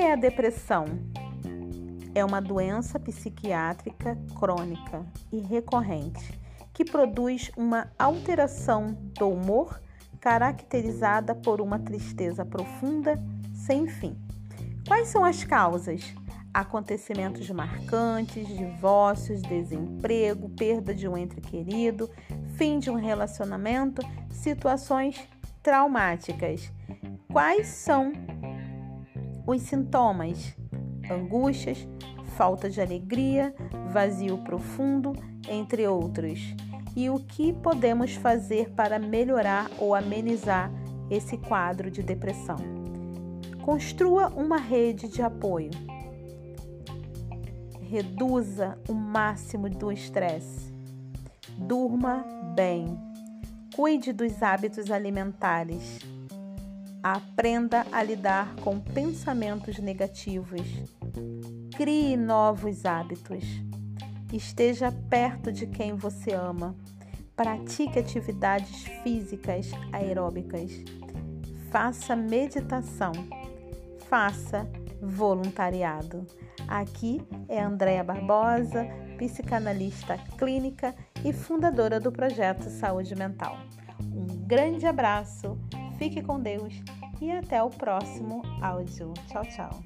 é a depressão? É uma doença psiquiátrica crônica e recorrente que produz uma alteração do humor caracterizada por uma tristeza profunda sem fim. Quais são as causas? Acontecimentos marcantes, divórcios, desemprego, perda de um ente querido, fim de um relacionamento, situações traumáticas. Quais são os sintomas: angústias, falta de alegria, vazio profundo, entre outros. E o que podemos fazer para melhorar ou amenizar esse quadro de depressão? Construa uma rede de apoio. Reduza o máximo do estresse. Durma bem. Cuide dos hábitos alimentares Aprenda a lidar com pensamentos negativos. Crie novos hábitos. Esteja perto de quem você ama. Pratique atividades físicas aeróbicas. Faça meditação. Faça voluntariado. Aqui é Andréa Barbosa, psicanalista clínica e fundadora do projeto Saúde Mental. Um grande abraço Fique com Deus e até o próximo áudio. Tchau, tchau.